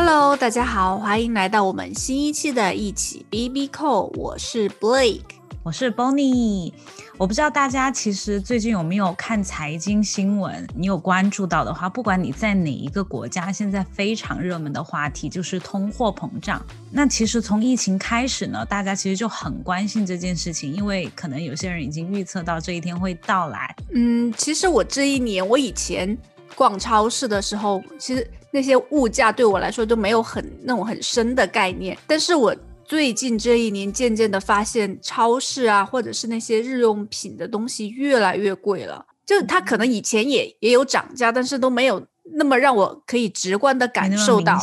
Hello，大家好，欢迎来到我们新一期的一起 B B Call，我是 Blake，我是 Bonnie。我不知道大家其实最近有没有看财经新闻？你有关注到的话，不管你在哪一个国家，现在非常热门的话题就是通货膨胀。那其实从疫情开始呢，大家其实就很关心这件事情，因为可能有些人已经预测到这一天会到来。嗯，其实我这一年，我以前逛超市的时候，其实那些物价对我来说都没有很那种很深的概念，但是我。最近这一年，渐渐的发现超市啊，或者是那些日用品的东西越来越贵了。就它可能以前也也有涨价，但是都没有那么让我可以直观的感受到。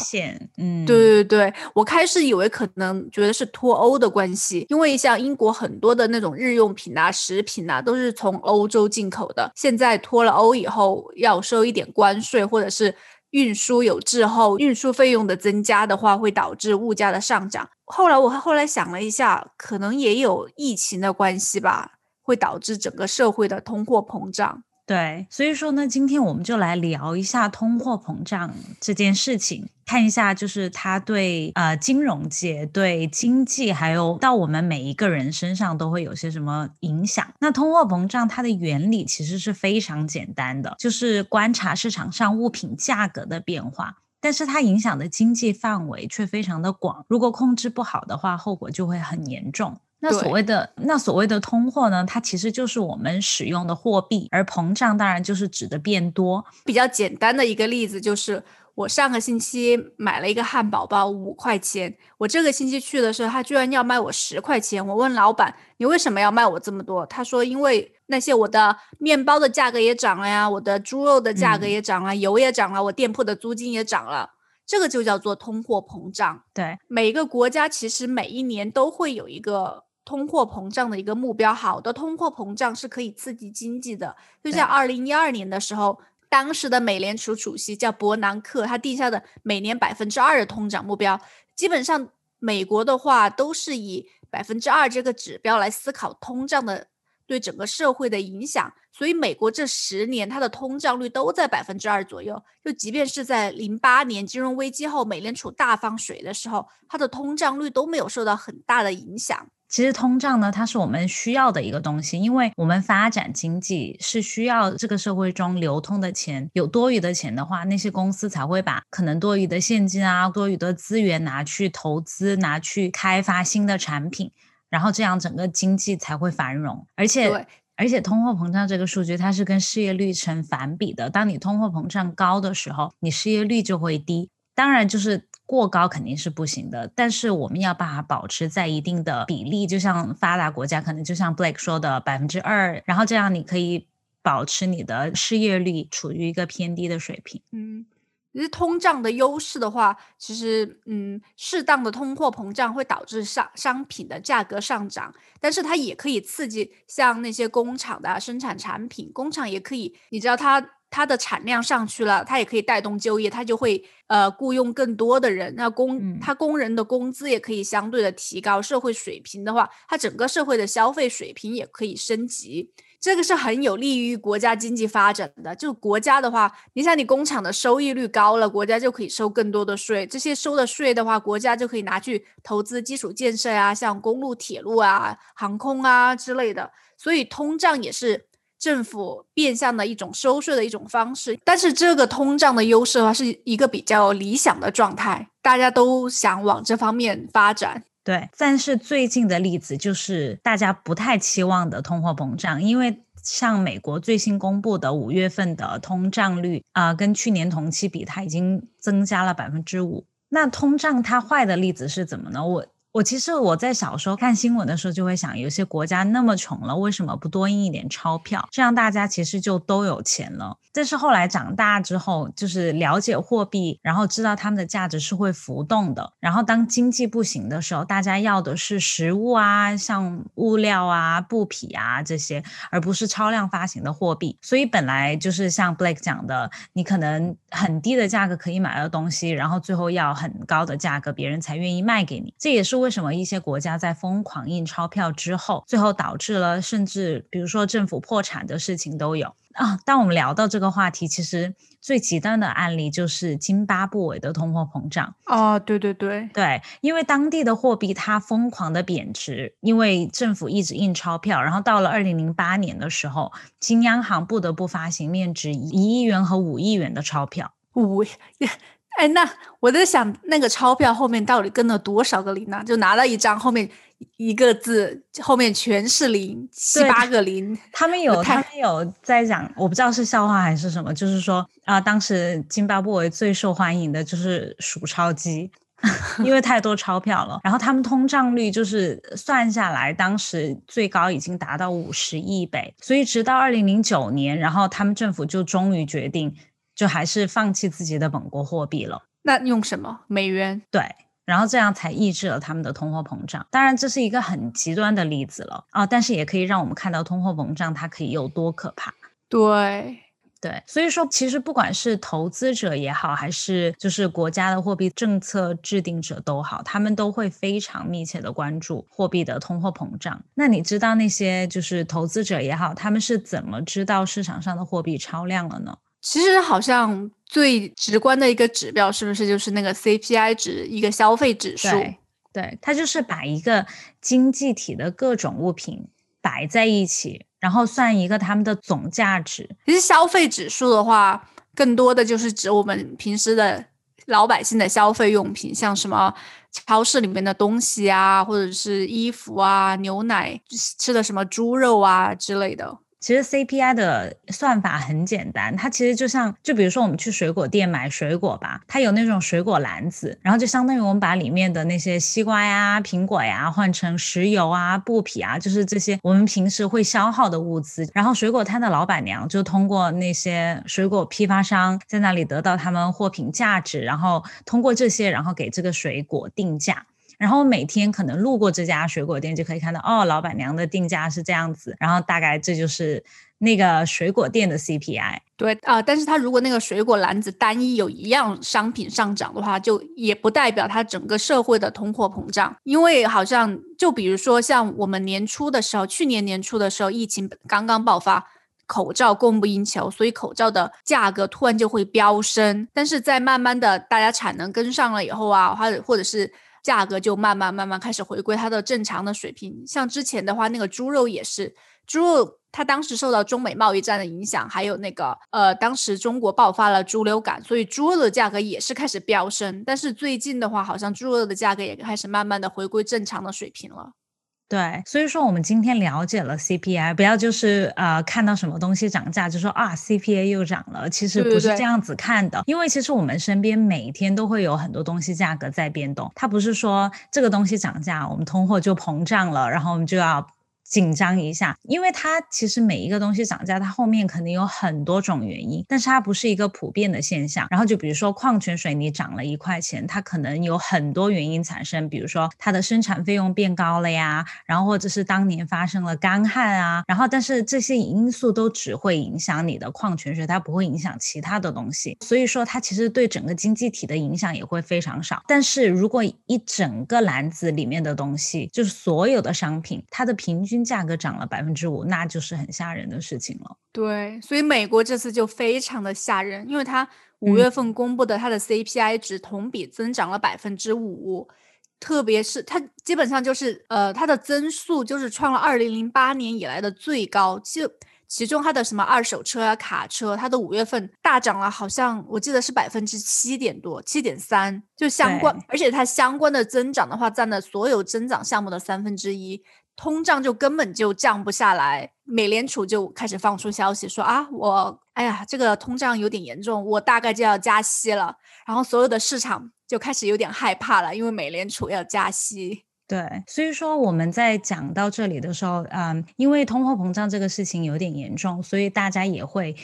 嗯，对对对，我开始以为可能觉得是脱欧的关系，因为像英国很多的那种日用品啊、食品啊，都是从欧洲进口的。现在脱了欧以后，要收一点关税，或者是。运输有滞后，运输费用的增加的话，会导致物价的上涨。后来我后来想了一下，可能也有疫情的关系吧，会导致整个社会的通货膨胀。对，所以说呢，今天我们就来聊一下通货膨胀这件事情，看一下就是它对呃金融界、对经济，还有到我们每一个人身上都会有些什么影响。那通货膨胀它的原理其实是非常简单的，就是观察市场上物品价格的变化，但是它影响的经济范围却非常的广，如果控制不好的话，后果就会很严重。那所谓的那所谓的通货呢？它其实就是我们使用的货币，而膨胀当然就是指的变多。比较简单的一个例子就是，我上个星期买了一个汉堡包五块钱，我这个星期去的时候，他居然要卖我十块钱。我问老板，你为什么要卖我这么多？他说，因为那些我的面包的价格也涨了呀，我的猪肉的价格也涨了，油也涨了，我店铺的租金也涨了，这个就叫做通货膨胀。对，每个国家其实每一年都会有一个。通货膨胀的一个目标，好的通货膨胀是可以刺激经济的。就像二零一二年的时候，当时的美联储主席叫伯南克，他定下的每年百分之二的通胀目标，基本上美国的话都是以百分之二这个指标来思考通胀的对整个社会的影响。所以美国这十年它的通胀率都在百分之二左右。就即便是在零八年金融危机后，美联储大放水的时候，它的通胀率都没有受到很大的影响。其实通胀呢，它是我们需要的一个东西，因为我们发展经济是需要这个社会中流通的钱，有多余的钱的话，那些公司才会把可能多余的现金啊、多余的资源拿去投资，拿去开发新的产品，然后这样整个经济才会繁荣。而且，而且通货膨胀这个数据它是跟失业率成反比的，当你通货膨胀高的时候，你失业率就会低。当然，就是。过高肯定是不行的，但是我们要把它保持在一定的比例，就像发达国家可能就像 Blake 说的百分之二，然后这样你可以保持你的失业率处于一个偏低的水平。嗯，其实通胀的优势的话，其实嗯，适当的通货膨胀会导致商商品的价格上涨，但是它也可以刺激像那些工厂的生产产品，工厂也可以，你知道它。它的产量上去了，它也可以带动就业，它就会呃雇佣更多的人，那工它工人的工资也可以相对的提高，社会水平的话，它整个社会的消费水平也可以升级，这个是很有利于国家经济发展的。就国家的话，你像你工厂的收益率高了，国家就可以收更多的税，这些收的税的话，国家就可以拿去投资基础建设啊，像公路、铁路啊、航空啊之类的，所以通胀也是。政府变相的一种收税的一种方式，但是这个通胀的优势的话，是一个比较理想的状态，大家都想往这方面发展。对，但是最近的例子就是大家不太期望的通货膨胀，因为像美国最新公布的五月份的通胀率啊，跟去年同期比，它已经增加了百分之五。那通胀它坏的例子是怎么呢？我。我其实我在小时候看新闻的时候就会想，有些国家那么穷了，为什么不多印一点钞票，这样大家其实就都有钱了。但是后来长大之后，就是了解货币，然后知道它们的价值是会浮动的。然后当经济不行的时候，大家要的是食物啊，像物料啊、布匹啊这些，而不是超量发行的货币。所以本来就是像 Blake 讲的，你可能很低的价格可以买到东西，然后最后要很高的价格，别人才愿意卖给你。这也是为什么一些国家在疯狂印钞票之后，最后导致了甚至比如说政府破产的事情都有啊。当我们聊到这个话题，其实最极端的案例就是津巴布韦的通货膨胀。哦，对对对对，因为当地的货币它疯狂的贬值，因为政府一直印钞票，然后到了二零零八年的时候，新央行不得不发行面值一亿元和五亿元的钞票。五，哎，那我在想，那个钞票后面到底跟了多少个零呢？就拿了一张，后面一个字，后面全是零，七八个零。他们有，他们有在讲，我不知道是笑话还是什么，就是说啊，当时津巴布韦最受欢迎的就是数钞机，因为太多钞票了。然后他们通胀率就是算下来，当时最高已经达到五十亿倍。所以直到二零零九年，然后他们政府就终于决定。就还是放弃自己的本国货币了。那用什么？美元？对，然后这样才抑制了他们的通货膨胀。当然，这是一个很极端的例子了啊，但是也可以让我们看到通货膨胀它可以有多可怕。对，对，所以说其实不管是投资者也好，还是就是国家的货币政策制定者都好，他们都会非常密切的关注货币的通货膨胀。那你知道那些就是投资者也好，他们是怎么知道市场上的货币超量了呢？其实好像最直观的一个指标，是不是就是那个 CPI 值，一个消费指数？对，它就是把一个经济体的各种物品摆在一起，然后算一个它们的总价值。其实消费指数的话，更多的就是指我们平时的老百姓的消费用品，像什么超市里面的东西啊，或者是衣服啊、牛奶、吃的什么猪肉啊之类的。其实 CPI 的算法很简单，它其实就像，就比如说我们去水果店买水果吧，它有那种水果篮子，然后就相当于我们把里面的那些西瓜呀、苹果呀换成石油啊、布匹啊，就是这些我们平时会消耗的物资，然后水果摊的老板娘就通过那些水果批发商在那里得到他们货品价值，然后通过这些，然后给这个水果定价。然后每天可能路过这家水果店，就可以看到哦，老板娘的定价是这样子。然后大概这就是那个水果店的 CPI。对啊，但是它如果那个水果篮子单一有一样商品上涨的话，就也不代表它整个社会的通货膨胀。因为好像就比如说像我们年初的时候，去年年初的时候，疫情刚刚爆发，口罩供不应求，所以口罩的价格突然就会飙升。但是在慢慢的大家产能跟上了以后啊，或者或者是。价格就慢慢慢慢开始回归它的正常的水平。像之前的话，那个猪肉也是，猪肉它当时受到中美贸易战的影响，还有那个呃，当时中国爆发了猪流感，所以猪肉的价格也是开始飙升。但是最近的话，好像猪肉的价格也开始慢慢的回归正常的水平了。对，所以说我们今天了解了 CPI，不要就是呃看到什么东西涨价就说啊 CPI 又涨了，其实不是这样子看的，因为其实我们身边每天都会有很多东西价格在变动，它不是说这个东西涨价，我们通货就膨胀了，然后我们就要。紧张一下，因为它其实每一个东西涨价，它后面肯定有很多种原因，但是它不是一个普遍的现象。然后就比如说矿泉水你涨了一块钱，它可能有很多原因产生，比如说它的生产费用变高了呀，然后或者是当年发生了干旱啊，然后但是这些因素都只会影响你的矿泉水，它不会影响其他的东西。所以说它其实对整个经济体的影响也会非常少。但是如果一整个篮子里面的东西，就是所有的商品，它的平均价格涨了百分之五，那就是很吓人的事情了。对，所以美国这次就非常的吓人，因为它五月份公布的它的 CPI 值同比增长了百分之五，特别是它基本上就是呃它的增速就是创了二零零八年以来的最高，就。其中它的什么二手车啊、卡车，它的五月份大涨了，好像我记得是百分之七点多，七点三，就相关，而且它相关的增长的话，占了所有增长项目的三分之一，通胀就根本就降不下来。美联储就开始放出消息说啊，我哎呀，这个通胀有点严重，我大概就要加息了。然后所有的市场就开始有点害怕了，因为美联储要加息。对，所以说我们在讲到这里的时候，嗯，因为通货膨胀这个事情有点严重，所以大家也会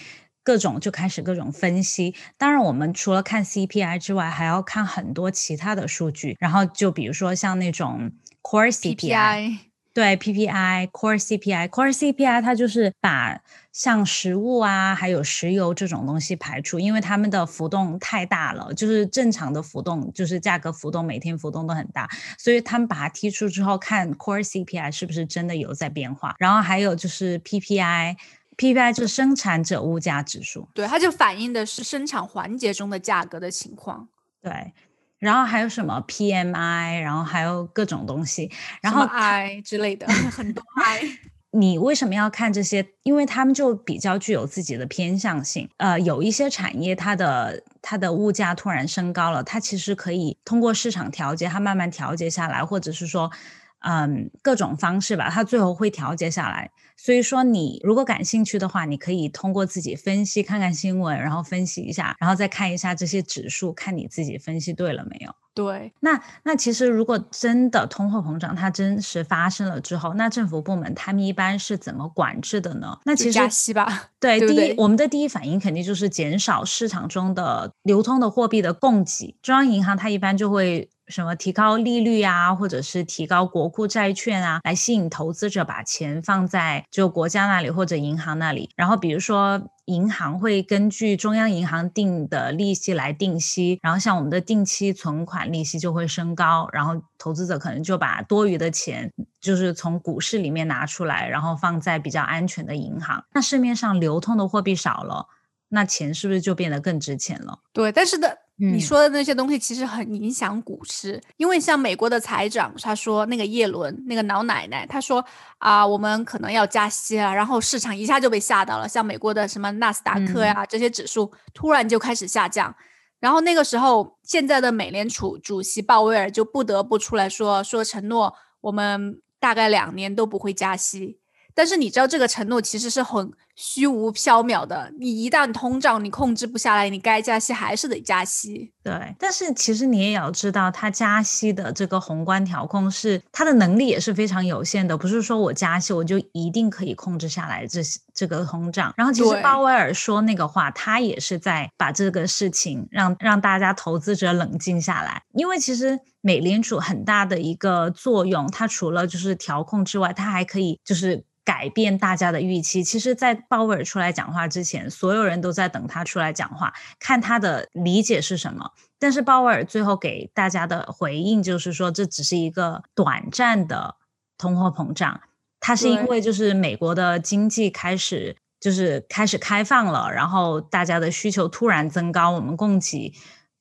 各种就开始各种分析。当然，我们除了看 CPI 之外，还要看很多其他的数据。然后就比如说像那种 Core CPI，对 PPI Core CPI Core CPI 它就是把像食物啊，还有石油这种东西排除，因为它们的浮动太大了，就是正常的浮动，就是价格浮动每天浮动都很大，所以他们把它剔除之后，看 Core CPI 是不是真的有在变化。然后还有就是 PPI，PPI 就是生产者物价指数，对，它就反映的是生产环节中的价格的情况。对。然后还有什么 PMI，然后还有各种东西，然后 I 之类的 很多 I。你为什么要看这些？因为他们就比较具有自己的偏向性。呃，有一些产业它的它的物价突然升高了，它其实可以通过市场调节，它慢慢调节下来，或者是说。嗯，各种方式吧，它最后会调节下来。所以说，你如果感兴趣的话，你可以通过自己分析，看看新闻，然后分析一下，然后再看一下这些指数，看你自己分析对了没有。对，那那其实如果真的通货膨胀它真实发生了之后，那政府部门他们一般是怎么管制的呢？那其实加息吧。对，第一我们的第一反应肯定就是减少市场中的流通的货币的供给。中央银行它一般就会。什么提高利率啊，或者是提高国库债券啊，来吸引投资者把钱放在就国家那里或者银行那里。然后比如说银行会根据中央银行定的利息来定息，然后像我们的定期存款利息就会升高，然后投资者可能就把多余的钱就是从股市里面拿出来，然后放在比较安全的银行。那市面上流通的货币少了，那钱是不是就变得更值钱了？对，但是的。你说的那些东西其实很影响股市，因为像美国的财长他说那个耶伦那个老奶奶，他说啊，我们可能要加息了，然后市场一下就被吓到了，像美国的什么纳斯达克呀这些指数突然就开始下降，然后那个时候现在的美联储主席鲍威尔就不得不出来说说承诺我们大概两年都不会加息。但是你知道这个承诺其实是很虚无缥缈的。你一旦通胀你控制不下来，你该加息还是得加息。对，但是其实你也要知道，它加息的这个宏观调控是它的能力也是非常有限的，不是说我加息我就一定可以控制下来这这个通胀。然后其实鲍威尔说那个话，他也是在把这个事情让让大家投资者冷静下来，因为其实美联储很大的一个作用，它除了就是调控之外，它还可以就是。改变大家的预期。其实，在鲍威尔出来讲话之前，所有人都在等他出来讲话，看他的理解是什么。但是，鲍威尔最后给大家的回应就是说，这只是一个短暂的通货膨胀。它是因为就是美国的经济开始就是开始开放了，然后大家的需求突然增高，我们供给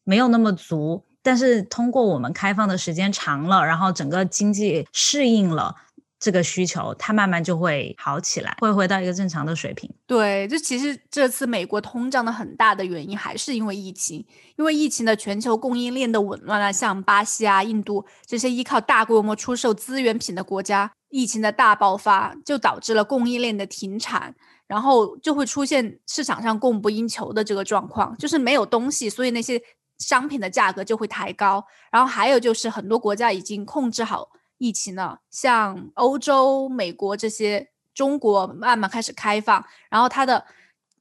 没有那么足。但是，通过我们开放的时间长了，然后整个经济适应了。这个需求，它慢慢就会好起来，会回到一个正常的水平。对，就其实这次美国通胀的很大的原因还是因为疫情，因为疫情的全球供应链的紊乱啊，像巴西啊、印度这些依靠大规模出售资源品的国家，疫情的大爆发就导致了供应链的停产，然后就会出现市场上供不应求的这个状况，就是没有东西，所以那些商品的价格就会抬高。然后还有就是很多国家已经控制好。疫情呢，像欧洲、美国这些，中国慢慢开始开放，然后它的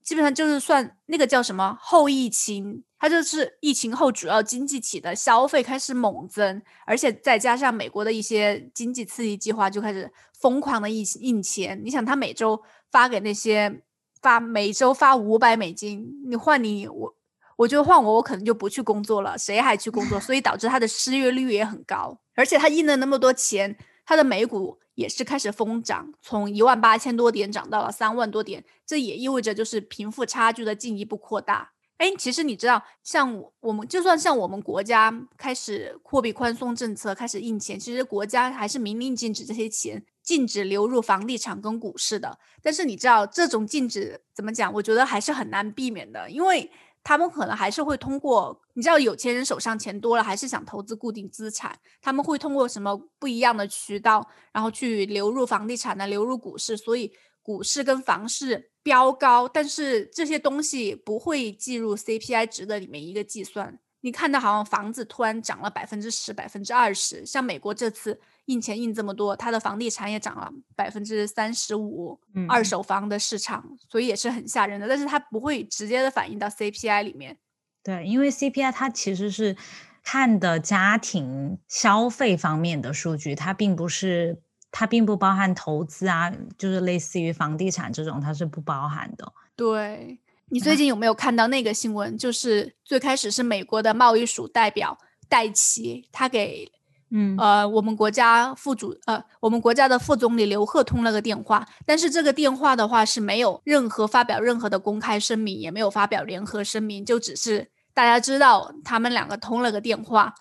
基本上就是算那个叫什么后疫情，它就是疫情后主要经济体的消费开始猛增，而且再加上美国的一些经济刺激计划就开始疯狂的印印钱。你想，他每周发给那些发每周发五百美金，你换你我，我觉得换我，我可能就不去工作了，谁还去工作？所以导致他的失业率也很高。而且他印了那么多钱，他的美股也是开始疯涨，从一万八千多点涨到了三万多点，这也意味着就是贫富差距的进一步扩大。哎，其实你知道，像我们就算像我们国家开始货币宽松政策，开始印钱，其实国家还是明令禁止这些钱禁止流入房地产跟股市的。但是你知道这种禁止怎么讲？我觉得还是很难避免的，因为。他们可能还是会通过，你知道，有钱人手上钱多了，还是想投资固定资产。他们会通过什么不一样的渠道，然后去流入房地产呢？流入股市，所以股市跟房市飙高，但是这些东西不会计入 CPI 值的里面一个计算。你看到好像房子突然涨了百分之十、百分之二十，像美国这次印钱印这么多，它的房地产也涨了百分之三十五，二手房的市场，所以也是很吓人的。但是它不会直接的反映到 CPI 里面。对，因为 CPI 它其实是看的家庭消费方面的数据，它并不是它并不包含投资啊，就是类似于房地产这种，它是不包含的。对你最近有没有看到那个新闻？就是最开始是美国的贸易署代表戴奇，他给嗯呃我们国家副主呃我们国家的副总理刘鹤通了个电话，但是这个电话的话是没有任何发表任何的公开声明，也没有发表联合声明，就只是大家知道他们两个通了个电话。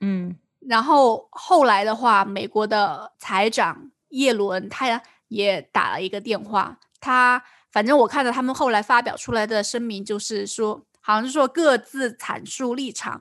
嗯然后后来的话，美国的财长耶伦他也打了一个电话，他反正我看到他们后来发表出来的声明，就是说好像是说各自阐述立场。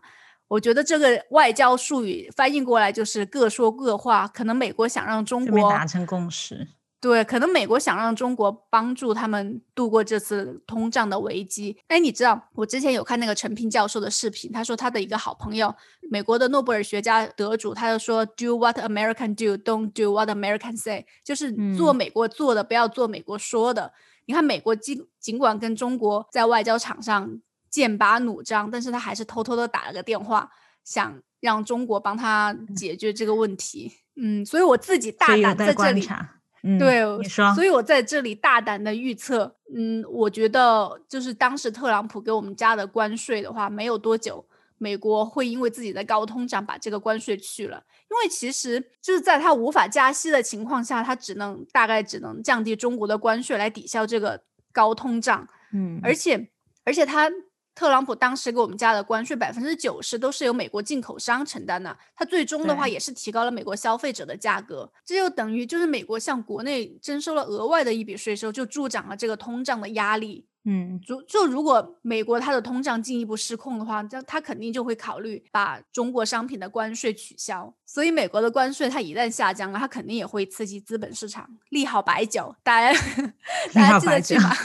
我觉得这个外交术语翻译过来就是各说各话，可能美国想让中国达成共识。对，可能美国想让中国帮助他们度过这次通胀的危机。哎，你知道我之前有看那个陈平教授的视频，他说他的一个好朋友，美国的诺贝尔学家得主，他就说 “Do what American do, don't do what American say”，就是做嗯美国做的，不要做美国说的。你看，美国尽尽管跟中国在外交场上剑拔弩张，但是他还是偷偷的打了个电话，想让中国帮他解决这个问题。嗯，所以我自己大胆在这里。观察。嗯，对，你说，所以我在这里大胆的预测，嗯，我觉得就是当时特朗普给我们加的关税的话，没有多久，美国会因为自己的高通胀把这个关税去了。因为其实就是在他无法加息的情况下，他只能大概只能降低中国的关税来抵消这个高通胀，嗯，而且而且他。特朗普当时给我们加的关税百分之九十都是由美国进口商承担的，他最终的话也是提高了美国消费者的价格，这就等于就是美国向国内征收了额外的一笔税收，就助长了这个通胀的压力。嗯就就如果美国它的通胀进一步失控的话，这它肯定就会考虑把中国商品的关税取消。所以美国的关税它一旦下降了，它肯定也会刺激资本市场，利好白酒。大家 大家记得去买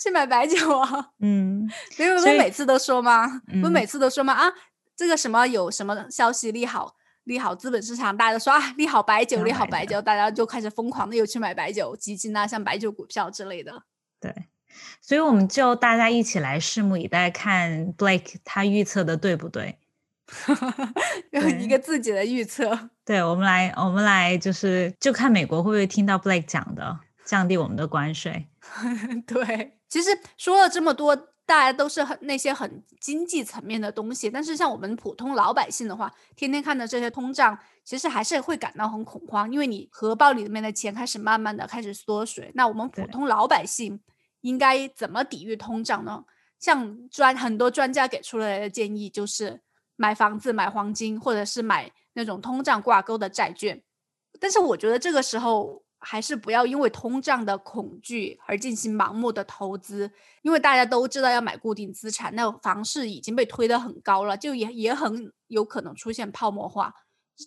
去买白酒啊！嗯因为不所以是每次都说吗？不是嗯每次都说吗？啊，这个什么有什么消息利好利好资本市场，大家都说啊利好白酒，利好白酒白酒，大家就开始疯狂的又去买白酒基金啊，像白酒股票之类的。对，所以我们就大家一起来拭目以待，看 Blake 他预测的对不对？有一个自己的预测。对，我们来，我们来，就是就看美国会不会听到 Blake 讲的，降低我们的关税。对，其实说了这么多，大家都是很那些很经济层面的东西，但是像我们普通老百姓的话，天天看着这些通胀，其实还是会感到很恐慌，因为你荷包里面的钱开始慢慢的开始缩水。那我们普通老百姓应该怎么抵御通胀呢？像专很多专家给出来的建议就是买房子、买黄金，或者是买那种通胀挂钩的债券。但是我觉得这个时候还是不要因为通胀的恐惧而进行盲目的投资，因为大家都知道要买固定资产，那房市已经被推得很高了，就也也很有可能出现泡沫化。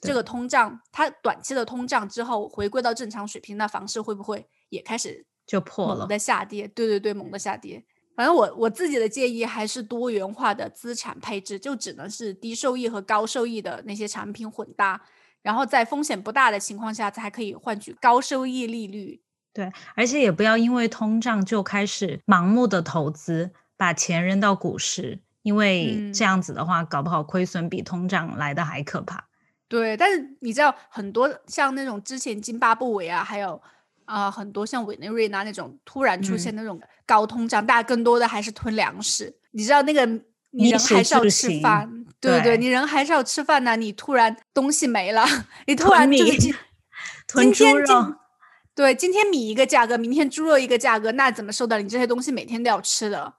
这个通胀，它短期的通胀之后回归到正常水平，那房市会不会也开始就破了猛的下跌？对对对，猛的下跌。反正我我自己的建议还是多元化的资产配置，就只能是低收益和高收益的那些产品混搭，然后在风险不大的情况下，才可以换取高收益利率。对，而且也不要因为通胀就开始盲目的投资，把钱扔到股市，因为嗯这样子的话，搞不好亏损比通胀来的还可怕。对，但是你知道很多像那种之前津巴布韦啊，还有啊、呃很多像委内瑞拉那种突然出现那种高通胀，大家更多的还是囤粮食。你知道那个你人还是要吃饭，对对，对你人还是要吃饭呢。你突然东西没了，你突囤米然就是今囤猪今天今肉，对，今天米一个价格，明天猪肉一个价格，那怎么受得了？你这些东西每天都要吃的。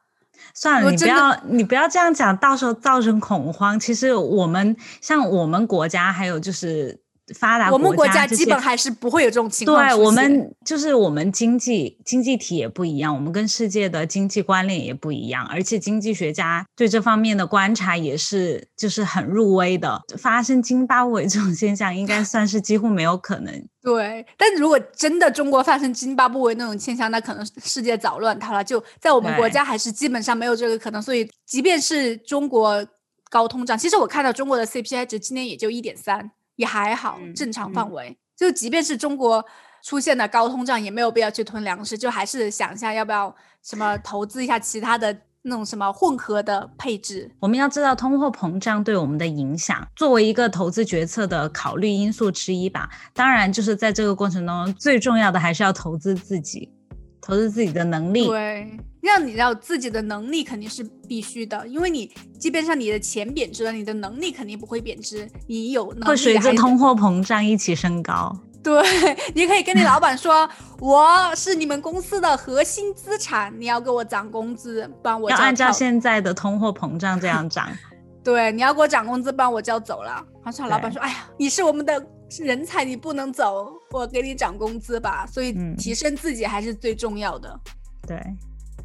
算了，你不要你不要这样讲，到时候造成恐慌。其实我们像我们国家，还有就是发达我们国家基本还是不会有这种情况对。我们就是我们经济经济体也不一样，我们跟世界的经济关联也不一样，而且经济学家对这方面的观察也是就是很入微的。发生津巴布韦这种现象，应该算是几乎没有可能。对，但如果真的中国发生津巴布韦那种现象，那可能世界早乱套了。就在我们国家，还是基本上没有这个可能。所以，即便是中国高通胀，其实我看到中国的 CPI 值今年也就一点三，也还好，嗯正常嗯范围。就即便是中国出现了高通胀，也没有必要去囤粮食，就还是想一下要不要什么投资一下其他的那种什么混合的配置。我们要知道通货膨胀对我们的影响，作为一个投资决策的考虑因素之一吧。当然，就是在这个过程中，最重要的还是要投资自己，投资自己的能力。对，让你要自己的能力肯定是必须的，因为你基本上你的钱贬值了，你的能力肯定不会贬值。你有能力会随着通货膨胀一起升高。对，你可以跟你老板说，我是你们公司的核心资产，你要给我涨工资，帮我交要按照现在的通货膨胀这样涨。对，你要给我涨工资，不然我就要走了。然后老板说：“哎呀，你是我们的人才，你不能走，我给你涨工资吧。”所以嗯提升自己还是最重要的。对，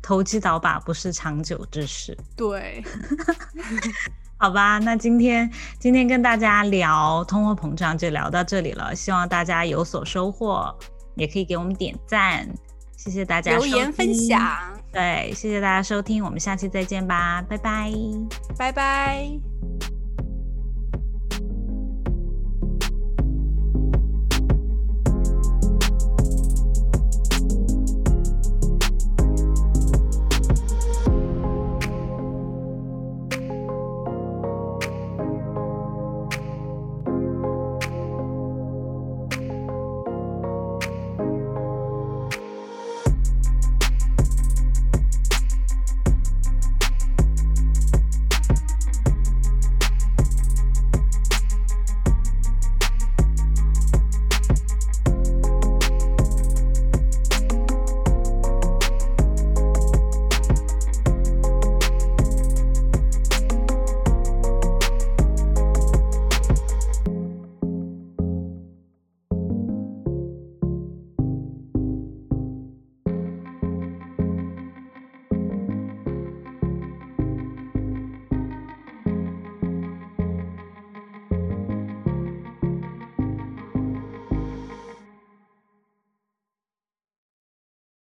投机倒把不是长久之事。对，好吧，那今天今天跟大家聊通货膨胀就聊到这里了，希望大家有所收获，也可以给我们点赞，谢谢大家留言分，享，对，谢谢大家收听，我们下期再见吧，拜拜。拜拜。